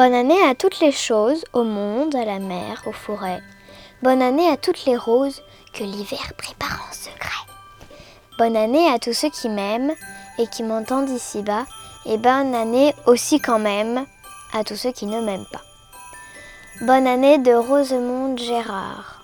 Bonne année à toutes les choses, au monde, à la mer, aux forêts. Bonne année à toutes les roses que l'hiver prépare en secret. Bonne année à tous ceux qui m'aiment et qui m'entendent ici-bas. Et bonne année aussi quand même à tous ceux qui ne m'aiment pas. Bonne année de Rosemonde Gérard.